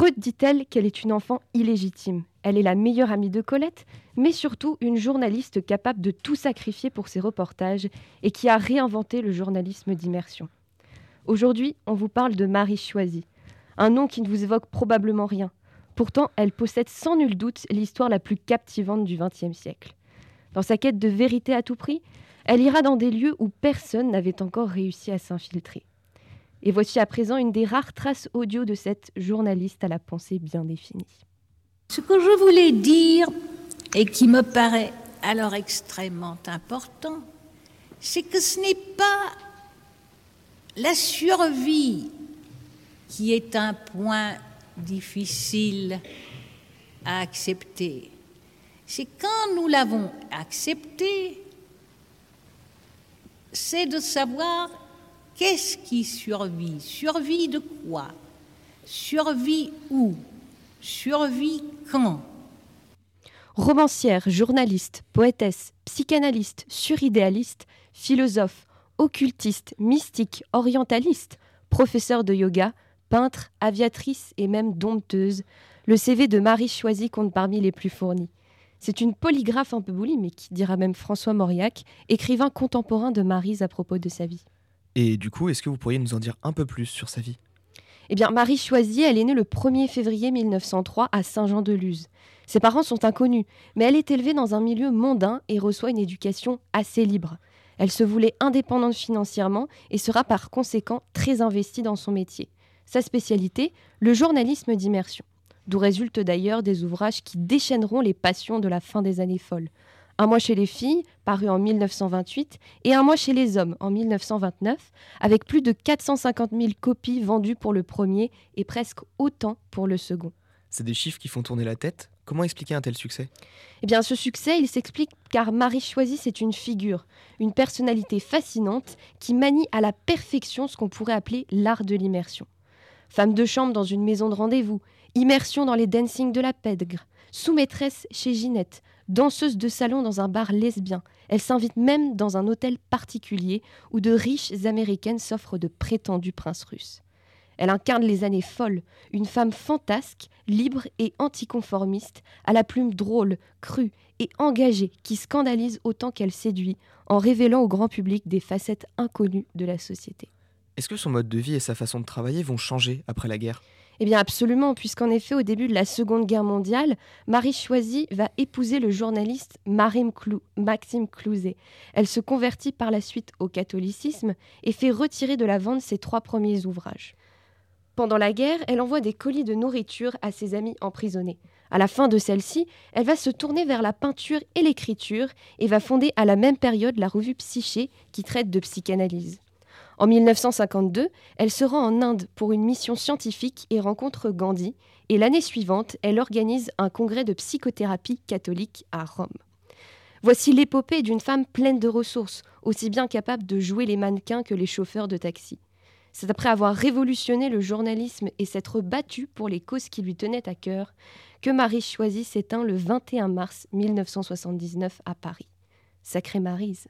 Freud dit-elle qu'elle est une enfant illégitime. Elle est la meilleure amie de Colette, mais surtout une journaliste capable de tout sacrifier pour ses reportages et qui a réinventé le journalisme d'immersion. Aujourd'hui, on vous parle de Marie Choisy, un nom qui ne vous évoque probablement rien. Pourtant, elle possède sans nul doute l'histoire la plus captivante du XXe siècle. Dans sa quête de vérité à tout prix, elle ira dans des lieux où personne n'avait encore réussi à s'infiltrer. Et voici à présent une des rares traces audio de cette journaliste à la pensée bien définie. Ce que je voulais dire et qui me paraît alors extrêmement important, c'est que ce n'est pas la survie qui est un point difficile à accepter. C'est quand nous l'avons accepté, c'est de savoir qu'est-ce qui survit? Survit de quoi? Survit où? Survit quand? Romancière, journaliste, poétesse, psychanalyste, suridéaliste, philosophe, occultiste, mystique, orientaliste, professeur de yoga, peintre, aviatrice et même dompteuse, le CV de Marie Choisy compte parmi les plus fournis. C'est une polygraphe un peu qui dira même François Mauriac, écrivain contemporain de Marise à propos de sa vie. Et du coup, est-ce que vous pourriez nous en dire un peu plus sur sa vie? Eh bien, Marie Choisy, elle est née le 1er février 1903 à Saint-Jean-de-Luz. Ses parents sont inconnus, mais elle est élevée dans un milieu mondain et reçoit une éducation assez libre. Elle se voulait indépendante financièrement et sera par conséquent très investie dans son métier. Sa spécialité, le journalisme d'immersion, d'où résultent d'ailleurs des ouvrages qui déchaîneront les passions de la fin des années folles. Un mois chez les filles, paru en 1928, et Un mois chez les hommes en 1929, avec plus de 450 000 copies vendues pour le premier et presque autant pour le second. C'est des chiffres qui font tourner la tête. Comment expliquer un tel succès? Eh bien, ce succès, il s'explique car Marie Choisy, c'est une figure, une personnalité fascinante qui manie à la perfection ce qu'on pourrait appeler l'art de l'immersion. Femme de chambre dans une maison de rendez-vous, immersion dans les dancing de la Pèdre, sous-maîtresse chez Ginette, danseuse de salon dans un bar lesbien. Elle s'invite même dans un hôtel particulier où de riches américaines s'offrent de prétendus princes russes. Elle incarne les années folles, une femme fantasque, libre et anticonformiste, à la plume drôle, crue et engagée qui scandalise autant qu'elle séduit, en révélant au grand public des facettes inconnues de la société. Est-ce que son mode de vie et sa façon de travailler vont changer après la guerre? Eh bien absolument, puisqu'en effet, au début de la Seconde Guerre mondiale, Marie Choisy va épouser le journaliste Maxime Clouzet. Elle se convertit par la suite au catholicisme et fait retirer de la vente ses trois premiers ouvrages. Pendant la guerre, elle envoie des colis de nourriture à ses amis emprisonnés. À la fin de celle-ci, elle va se tourner vers la peinture et l'écriture et va fonder à la même période la revue Psyché qui traite de psychanalyse. En 1952, elle se rend en Inde pour une mission scientifique et rencontre Gandhi, et l'année suivante, elle organise un congrès de psychothérapie catholique à Rome. Voici l'épopée d'une femme pleine de ressources, aussi bien capable de jouer les mannequins que les chauffeurs de taxi. C'est après avoir révolutionné le journalisme et s'être battue pour les causes qui lui tenaient à cœur que Marie Choisy s'éteint le 21 mars 1979 à Paris. Sacrée Marise.